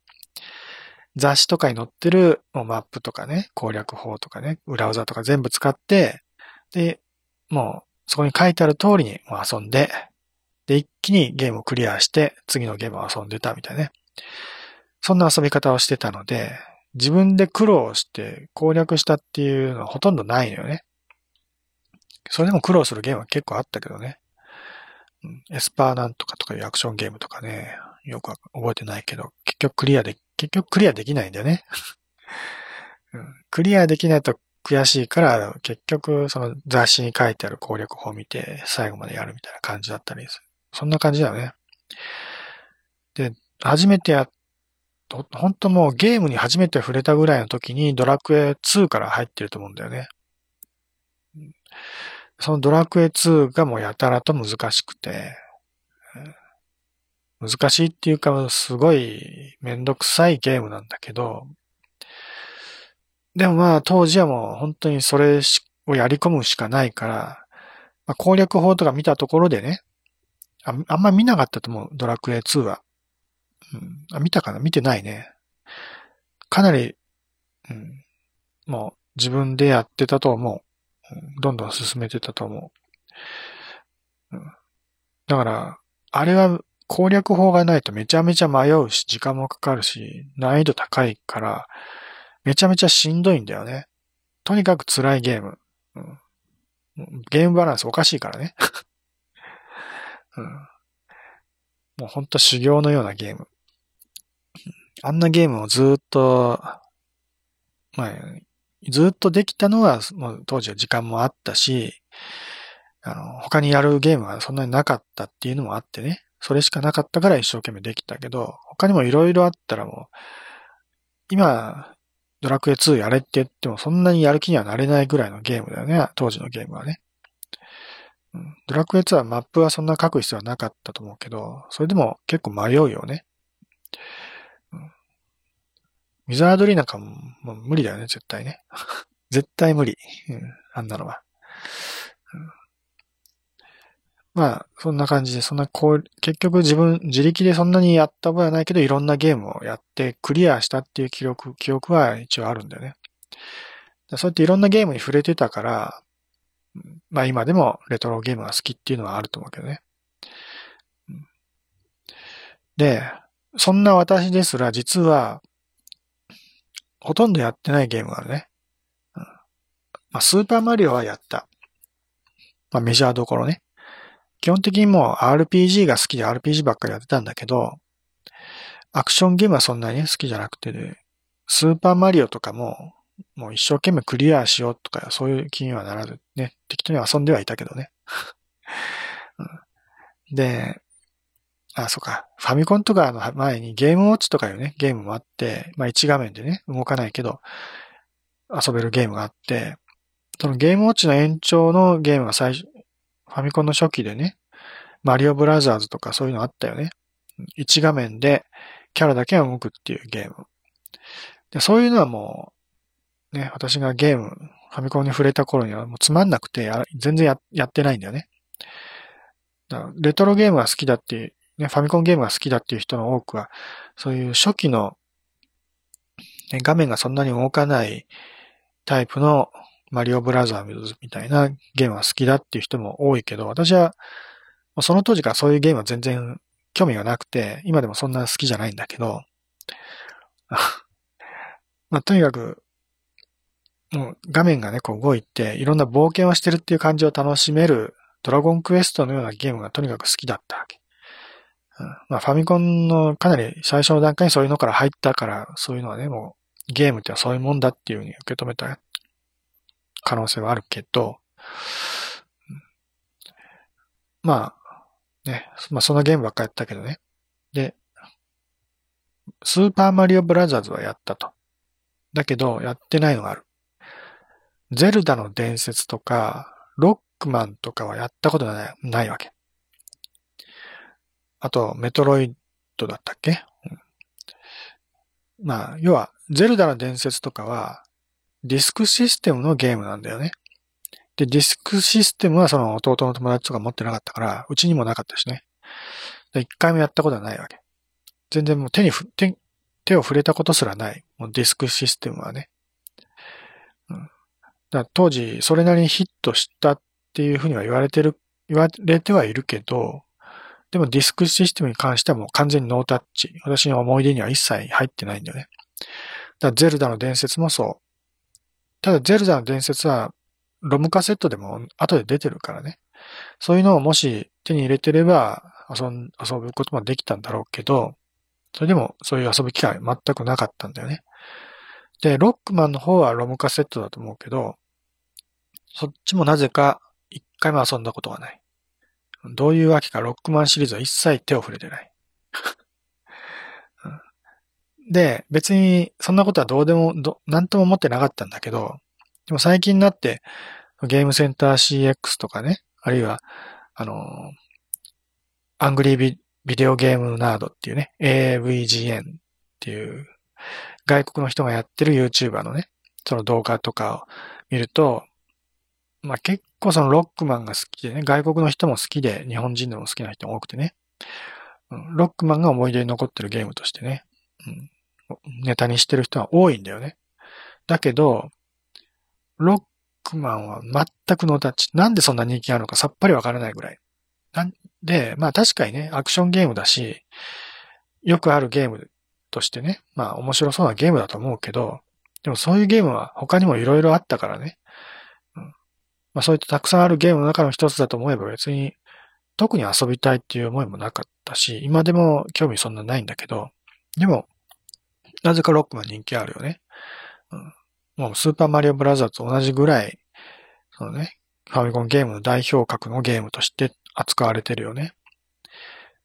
雑誌とかに載ってるもうマップとかね、攻略法とかね、ブラウザとか全部使って、で、もうそこに書いてある通りに遊んで、で、一気にゲームをクリアして、次のゲームを遊んでたみたいなね。そんな遊び方をしてたので、自分で苦労して攻略したっていうのはほとんどないのよね。それでも苦労するゲームは結構あったけどね。エスパーなんとかとかいうアクションゲームとかね、よく覚えてないけど、結局クリアで、結局クリアできないんだよね。クリアできないと悔しいから、結局その雑誌に書いてある攻略法を見て最後までやるみたいな感じだったりする。そんな感じだよね。で、初めてやっ本当もうゲームに初めて触れたぐらいの時にドラクエ2から入ってると思うんだよね。そのドラクエ2がもうやたらと難しくて、難しいっていうか、すごいめんどくさいゲームなんだけど、でもまあ当時はもう本当にそれをやり込むしかないから、まあ、攻略法とか見たところでね、ああんま見なかったと思う、ドラクエ2は。うん、あ見たかな？見てないね。かなり、うん、もう自分でやってたと思う。どんどん進めてたと思う。だから、あれは攻略法がないとめちゃめちゃ迷うし、時間もかかるし、難易度高いから、めちゃめちゃしんどいんだよね。とにかく辛いゲーム。ゲームバランスおかしいからね。うん、もうほんと修行のようなゲーム。あんなゲームをずっと、まあ、ずっとできたのは、もう当時は時間もあったし、あの、他にやるゲームはそんなになかったっていうのもあってね。それしかなかったから一生懸命できたけど、他にも色々あったらもう、今、ドラクエ2やれって言ってもそんなにやる気にはなれないぐらいのゲームだよね、当時のゲームはね。ドラクエ2はマップはそんな書く必要はなかったと思うけど、それでも結構迷うよね。うん、ミザードリーなんかももう無理だよね、絶対ね。絶対無理。うん、あんなのは。うんまあ、そんな感じで、そんなこう、結局自分、自力でそんなにやった覚えはないけど、いろんなゲームをやってクリアしたっていう記録、記憶は一応あるんだよね。そうやっていろんなゲームに触れてたから、まあ今でもレトロゲームが好きっていうのはあると思うけどね。で、そんな私ですら実は、ほとんどやってないゲームがあるね。うんまあ、スーパーマリオはやった。まあメジャーどころね。基本的にもう RPG が好きで RPG ばっかりやってたんだけど、アクションゲームはそんなに好きじゃなくてで、スーパーマリオとかも、もう一生懸命クリアしようとか、そういう気にはならず、ね、適当に遊んではいたけどね。で、あ、そうか。ファミコンとかの前にゲームウォッチとかいうね、ゲームもあって、まあ一画面でね、動かないけど、遊べるゲームがあって、そのゲームウォッチの延長のゲームが最初、ファミコンの初期でね、マリオブラザーズとかそういうのあったよね。一画面でキャラだけが動くっていうゲーム。でそういうのはもう、ね、私がゲーム、ファミコンに触れた頃にはもうつまんなくて全然やってないんだよね。レトロゲームが好きだって、ね、ファミコンゲームが好きだっていう人の多くは、そういう初期の、ね、画面がそんなに動かないタイプのマリオブラザーズみたいなゲームが好きだっていう人も多いけど、私はその当時からそういうゲームは全然興味がなくて、今でもそんな好きじゃないんだけど、まあ、とにかく、もう画面がね、こう動いて、いろんな冒険をしてるっていう感じを楽しめるドラゴンクエストのようなゲームがとにかく好きだったわけ。まあ、ファミコンのかなり最初の段階にそういうのから入ったから、そういうのはね、もうゲームってそういうもんだっていうふうに受け止めた可能性はあるけど、まあ、ね、まあそのゲームばっかやったけどね。で、スーパーマリオブラザーズはやったと。だけど、やってないのがある。ゼルダの伝説とか、ロックマンとかはやったことないないわけ。あと、メトロイドだったっけ、うん、まあ、要は、ゼルダの伝説とかは、ディスクシステムのゲームなんだよね。で、ディスクシステムはその弟の友達とか持ってなかったから、うちにもなかったしね。一回もやったことはないわけ。全然もう手に手、手を触れたことすらない。もうディスクシステムはね。うん、だ当時、それなりにヒットしたっていうふうには言われてる、言われてはいるけど、でもディスクシステムに関してはもう完全にノータッチ。私の思い出には一切入ってないんだよね。だからゼルダの伝説もそう。ただ、ゼルダの伝説は、ロムカセットでも後で出てるからね。そういうのをもし手に入れてれば遊、遊ぶこともできたんだろうけど、それでもそういう遊ぶ機会全くなかったんだよね。で、ロックマンの方はロムカセットだと思うけど、そっちもなぜか一回も遊んだことがない。どういうわけかロックマンシリーズは一切手を触れてない。で、別にそんなことはどうでも、ど、なんとも思ってなかったんだけど、でも最近になって、ゲームセンター CX とかね、あるいは、あの、アングリービビデオゲームナードっていうね、AVGN っていう外国の人がやってる YouTuber のね、その動画とかを見ると、まあ結構そのロックマンが好きでね、外国の人も好きで、日本人でも好きな人も多くてね、うん、ロックマンが思い出に残ってるゲームとしてね、うん、ネタにしてる人は多いんだよね。だけど、ロックマンは全くノータッチ。なんでそんな人気あるのかさっぱりわからないぐらい。なんで、まあ確かにね、アクションゲームだし、よくあるゲームとしてね、まあ面白そうなゲームだと思うけど、でもそういうゲームは他にも色々あったからね。まあそういったたくさんあるゲームの中の一つだと思えば別に特に遊びたいっていう思いもなかったし、今でも興味そんなないんだけど、でも、なぜかロックマン人気あるよね。うん、もうスーパーマリオブラザーズと同じぐらい、そのね、ファミコンゲームの代表格のゲームとして扱われてるよね。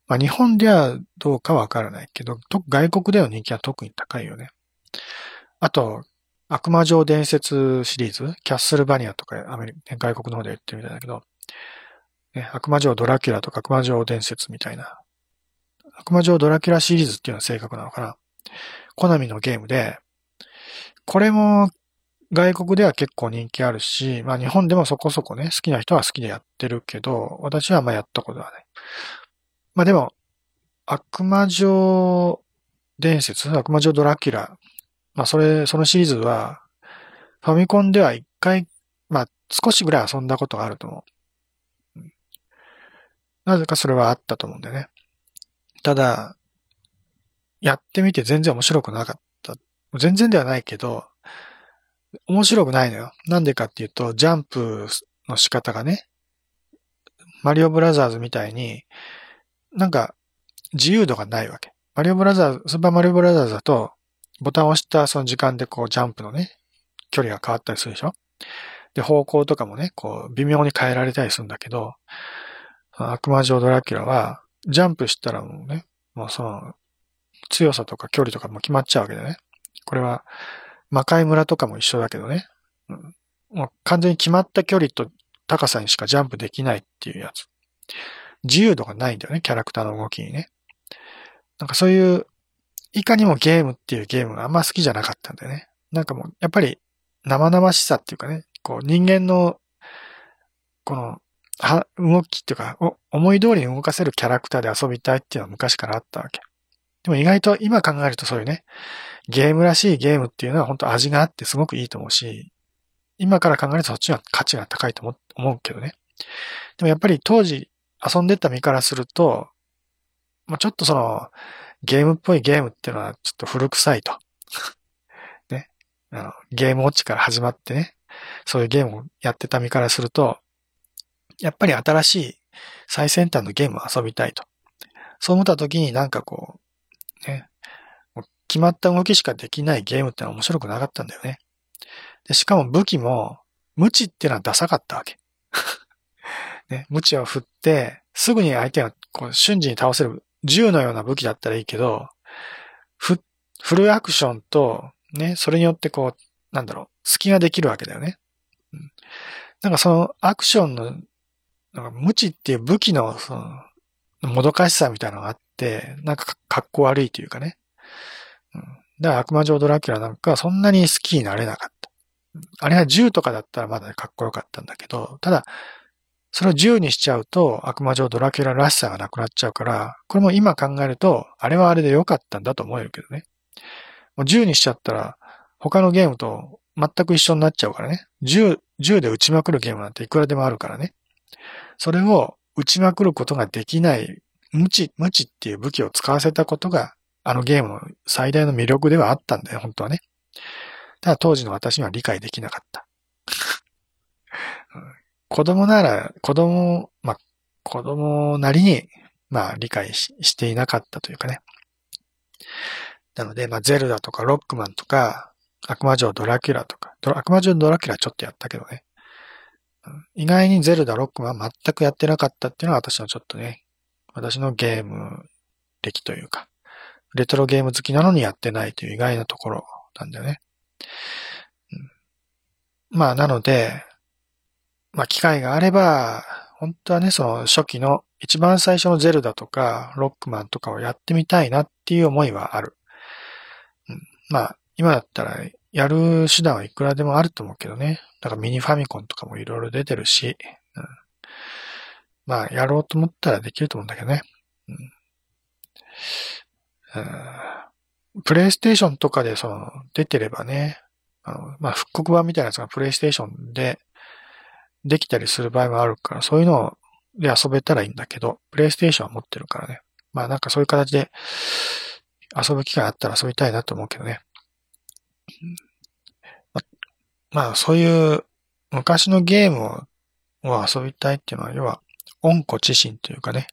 まあ日本ではどうかわからないけど、外国での人気は特に高いよね。あと、悪魔城伝説シリーズ、キャッスルバニアとかアメリカ、外国の方で言ってるみたいだけど、ね、悪魔城ドラキュラとか悪魔城伝説みたいな。悪魔城ドラキュラシリーズっていうのは正確なのかな。コナミのゲームで、これも外国では結構人気あるし、まあ日本でもそこそこね、好きな人は好きでやってるけど、私はまあやったことはない。まあでも、悪魔城伝説、悪魔城ドラキュラ。まあそれ、そのシリーズは、ファミコンでは一回、まあ少しぐらい遊んだことがあると思う。なぜかそれはあったと思うんだよね。ただ、やってみて全然面白くなかった。全然ではないけど、面白くないのよ。なんでかっていうと、ジャンプの仕方がね、マリオブラザーズみたいに、なんか自由度がないわけ。マリオブラザーズ、スーパーマリオブラザーズだと、ボタンを押したその時間でこうジャンプのね、距離が変わったりするでしょ？で、方向とかもね、こう微妙に変えられたりするんだけど、悪魔城ドラキュラは、ジャンプしたらもうね、もうその、強さとか距離とかも決まっちゃうわけだね。これは、魔界村とかも一緒だけどね。うん、もう完全に決まった距離と高さにしかジャンプできないっていうやつ。自由度がないんだよね、キャラクターの動きにね。なんかそういう、いかにもゲームっていうゲームがあんま好きじゃなかったんだよね。なんかもう、やっぱり生々しさっていうかね、こう人間の、この、は、動きっていうか、お思い通りに動かせるキャラクターで遊びたいっていうのは昔からあったわけ。でも意外と今考えるとそういうね、ゲームらしいゲームっていうのは本当味があってすごくいいと思うし、今から考えるとそっちは価値が高いと思うけどね。でもやっぱり当時遊んでた身からすると、まあ、ちょっとその、ゲームっぽいゲームっていうのはちょっと古臭いと。ね。あの、ゲームウォッチから始まってね、そういうゲームをやってた身からすると、やっぱり新しい最先端のゲームを遊びたいと。そう思った時になんかこう、ね、決まった動きしかできないゲームってのは面白くなかったんだよね。でしかも武器も、無知ってのはダサかったわけ。ね、無知を振って、すぐに相手がこう瞬時に倒せる銃のような武器だったらいいけど、ふ、フルアクションと、ね、それによってこう、なんだろう、隙ができるわけだよね。うん、なんかそのアクションの、なんか無知っていう武器の、その、もどかしさみたいなのがあって、なんかかっこ悪いというかね。うん、だから悪魔城ドラキュラなんかそんなに好きになれなかった。あれは銃とかだったらまだかっこよかったんだけど、ただ、それを10にしちゃうと悪魔城ドラキュラらしさがなくなっちゃうから、これも今考えると、あれはあれで良かったんだと思えるけどね。もう10にしちゃったら、他のゲームと全く一緒になっちゃうからね。10、10で打ちまくるゲームなんていくらでもあるからね。それを打ちまくることができない、無知、無知っていう武器を使わせたことが、あのゲームの最大の魅力ではあったんだよ、本当はね。ただ当時の私には理解できなかった。子供なら、子供、まあ、子供なりに、まあ、理解ししていなかったというかね。なので、まあ、ゼルダとかロックマンとか、悪魔城ドラキュラとか、悪魔城ドラキュラちょっとやったけどね。意外にゼルダ、ロックマン全くやってなかったっていうのは私のちょっとね、私のゲーム歴というか、レトロゲーム好きなのにやってないという意外なところなんだよね。うん、まあ、なので、まあ、機会があれば、本当はね、その初期の一番最初のゼルダとか、ロックマンとかをやってみたいなっていう思いはある。うん、まあ、今だったらやる手段はいくらでもあると思うけどね。だからミニファミコンとかもいろいろ出てるし、うん、まあ、やろうと思ったらできると思うんだけどね。うん、うん、プレイステーションとかでその、出てればね、あの、まあ、復刻版みたいなやつがプレイステーションでできたりする場合もあるから、そういうので遊べたらいいんだけど、プレイステーションは持ってるからね。まあなんかそういう形で遊ぶ機会あったら遊びたいなと思うけどね。まあそういう昔のゲームを遊びたいっていうのは、要は温故知新というかね、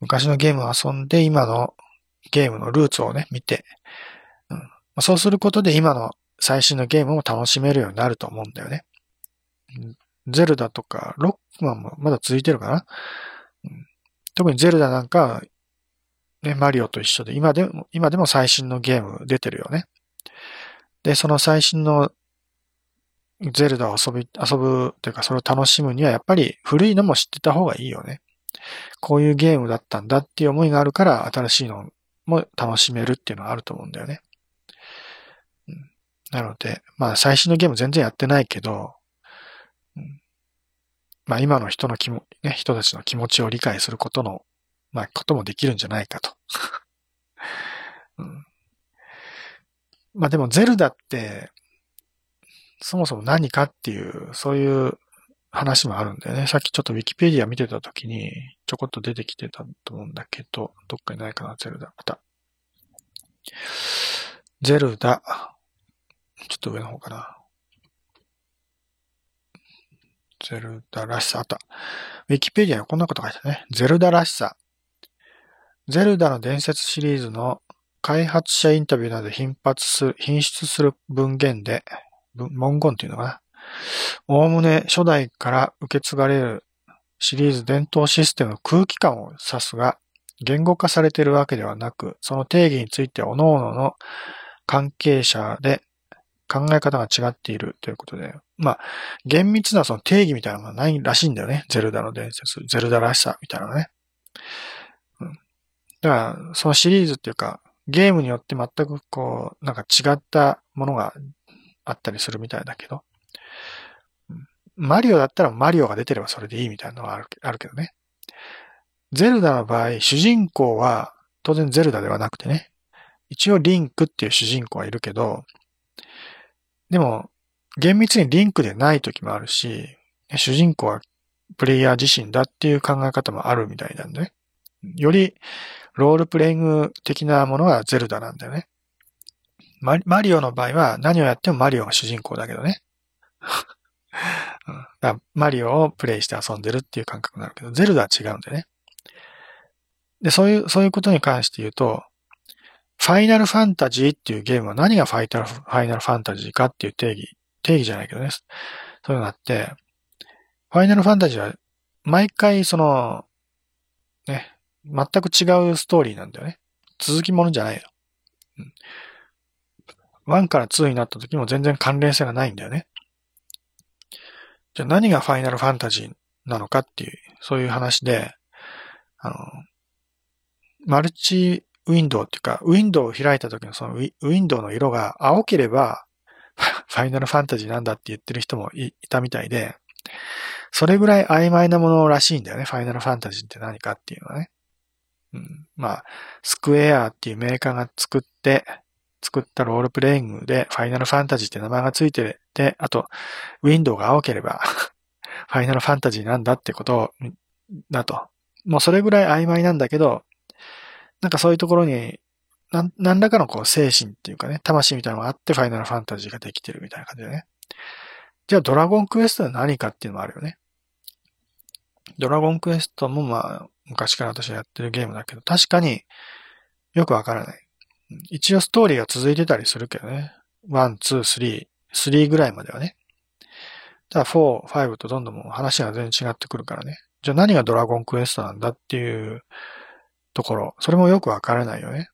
昔のゲームを遊んで今のゲームのルーツをね、見て、うん、そうすることで今の最新のゲームを楽しめるようになると思うんだよね。ゼルダとか、ロックマンもまだ続いてるかな、うん、特にゼルダなんか、ね、マリオと一緒で、今でも、今でも最新のゲーム出てるよね。で、その最新のゼルダを遊び、遊ぶというか、それを楽しむには、やっぱり古いのも知ってた方がいいよね。こういうゲームだったんだっていう思いがあるから、新しいのも楽しめるっていうのはあると思うんだよね。なので、まあ最新のゲーム全然やってないけど、まあ今の人の気も、ね、人たちの気持ちを理解することの、まあこともできるんじゃないかと。うん、まあでもゼルダって、そもそも何かっていう、そういう話もあるんだよね。さっきちょっとウィキペディア見てた時に、ちょこっと出てきてたと思うんだけど、どっかにないかな、ゼルダ。また。ゼルダ。ちょっと上の方かな。ゼルダらしさあった。ウィキペディアにこんなこと書いてあるね。ゼルダらしさ。ゼルダの伝説シリーズの開発者インタビューなどで頻発する、品質する文言で、文言っていうのかな。おおむね初代から受け継がれるシリーズ伝統システムの空気感を指すが、言語化されているわけではなく、その定義について各々の関係者で考え方が違っているということで、まあ、厳密なその定義みたいなのがないらしいんだよね。ゼルダの伝説、ゼルダらしさみたいなのね。うん。だから、そのシリーズっていうか、ゲームによって全くこう、なんか違ったものがあったりするみたいだけど、マリオだったらマリオが出てればそれでいいみたいなのはあるあるけどね。ゼルダの場合、主人公は当然ゼルダではなくてね、一応リンクっていう主人公はいるけど、でも、厳密にリンクでない時もあるし、主人公はプレイヤー自身だっていう考え方もあるみたいなんでね。よりロールプレイング的なものがゼルダなんだよね。マリオの場合は何をやってもマリオが主人公だけどね。だマリオをプレイして遊んでるっていう感覚になるけど、ゼルダは違うんだよね。で、そういう、そういうことに関して言うと、ファイナルファンタジーっていうゲームは何がファイタル、ファイナルファンタジーかっていう定義、定義じゃないけどね。そういうのがあって、ファイナルファンタジーは毎回その、ね、全く違うストーリーなんだよね。続きものじゃないよ。うん。1から2になった時も全然関連性がないんだよね。じゃあ何がファイナルファンタジーなのかっていう、そういう話で、あの、マルチウィンドウっていうか、ウィンドウを開いた時のそのウィンドウの色が青ければ、ファイナルファンタジーなんだって言ってる人もいたみたいで、それぐらい曖昧なものらしいんだよね、ファイナルファンタジーって何かっていうのはね。うん、まあ、スクエアっていうメーカーが作って、作ったロールプレイングでファイナルファンタジーって名前がついてて、あと、ウィンドウが青ければ ファイナルファンタジーなんだってことだと。もうそれぐらい曖昧なんだけど、なんかそういうところに、な何らかのこう精神っていうかね、魂みたいなのがあってファイナルファンタジーができてるみたいな感じでね。じゃあドラゴンクエストは何かっていうのもあるよね。ドラゴンクエストもまあ、昔から私はやってるゲームだけど、確かによくわからない。一応ストーリーが続いてたりするけどね。1、2、3、3ぐらいまではね。ただ4、5とどんどん話が全然違ってくるからね。じゃあ何がドラゴンクエストなんだっていうところ、それもよくわからないよね。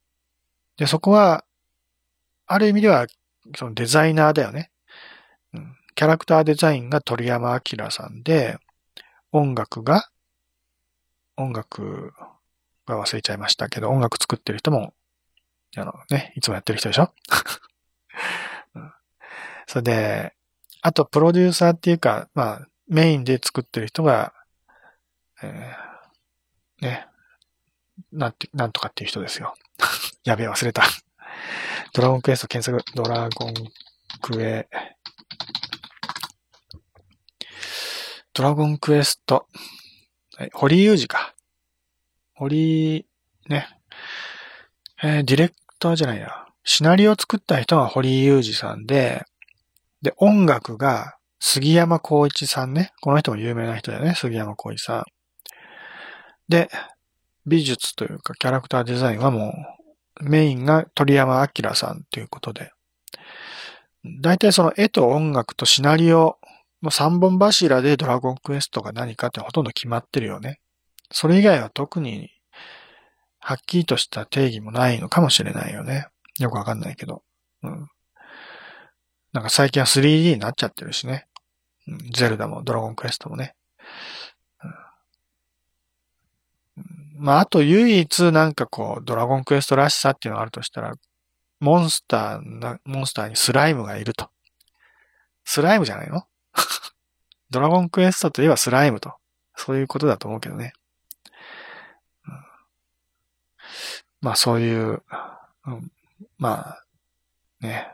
で、そこは、ある意味では、そのデザイナーだよね。うん、キャラクターデザインが鳥山明さんで、音楽が、音楽は忘れちゃいましたけど、音楽作ってる人も、あのね、いつもやってる人でしょ、うん、それで、あと、プロデューサーっていうか、まあ、メインで作ってる人が、えー、ね、なんて、なんとかっていう人ですよ。やべえ、忘れた。ドラゴンクエスト検索、ドラゴンクエ、ドラゴンクエスト、はい堀井裕二か。堀、ね。えー、ディレクターじゃないや。シナリオを作った人が堀井裕二さんで、で、音楽が杉山光一さんね。この人も有名な人だよね。杉山光一さん。で、美術というかキャラクターデザインはもうメインが鳥山明さんということで。大体その絵と音楽とシナリオの三本柱でドラゴンクエストが何かってほとんど決まってるよね。それ以外は特にはっきりとした定義もないのかもしれないよね。よくわかんないけど。うん。なんか最近は 3D になっちゃってるしね。うん、ゼルダもドラゴンクエストもね。うん、まあ、あと唯一なんかこう、ドラゴンクエストらしさっていうのがあるとしたら、モンスターな、モンスターにスライムがいると。スライムじゃないの？ドラゴンクエストといえばスライムと。そういうことだと思うけどね。まあそういう、うん、まあ、ね。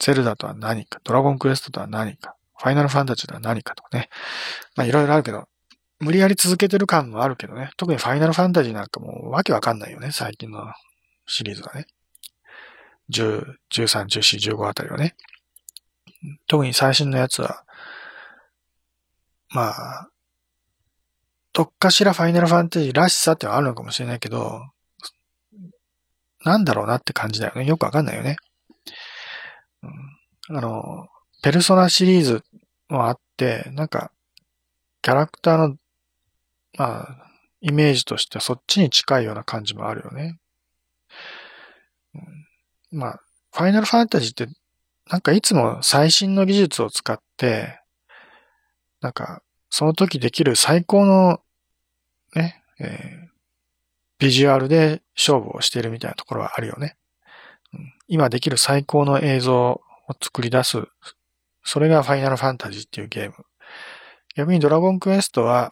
ゼルダとは何か、ドラゴンクエストとは何か、ファイナルファンタジーとは何かとかね。まあいろいろあるけど、無理やり続けてる感もあるけどね。特にファイナルファンタジーなんかもわけわかんないよね、最近のシリーズがね。10、13、14、15あたりはね。特に最新のやつは、まあ、どっかしらファイナルファンタジーらしさってはあるのかもしれないけど、なんだろうなって感じだよね。よくわかんないよね。うん、あの、ペルソナシリーズもあって、なんか、キャラクターの、まあ、イメージとしてはそっちに近いような感じもあるよね。まあ、ファイナルファンタジーって、なんかいつも最新の技術を使って、なんか、その時できる最高の、ね、えー、ビジュアルで勝負をしているみたいなところはあるよね。今できる最高の映像を作り出す。それがファイナルファンタジーっていうゲーム。逆にドラゴンクエストは、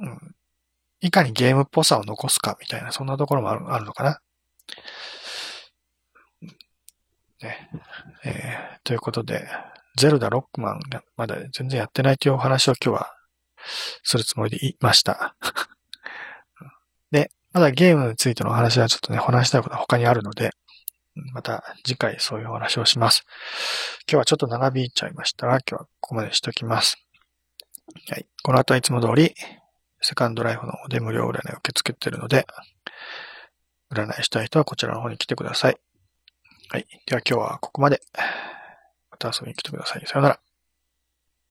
うん、いかにゲームっぽさを残すかみたいな、そんなところもあるあるのかな。ねえー、ということで、ゼルダ・ロックマンがまだ全然やってないというお話を今日はするつもりでいました。で、まだゲームについてのお話はちょっとね、話したいことは他にあるので、また次回そういうお話をします。今日はちょっと長引いちゃいましたが、今日はここまでしときます。はい。この後はいつも通り、セカンドライフの方で無料占いを受け付けてるので、占いしたい人はこちらの方に来てください。はい。では今日はここまで。また遊びに来てください。さよなら。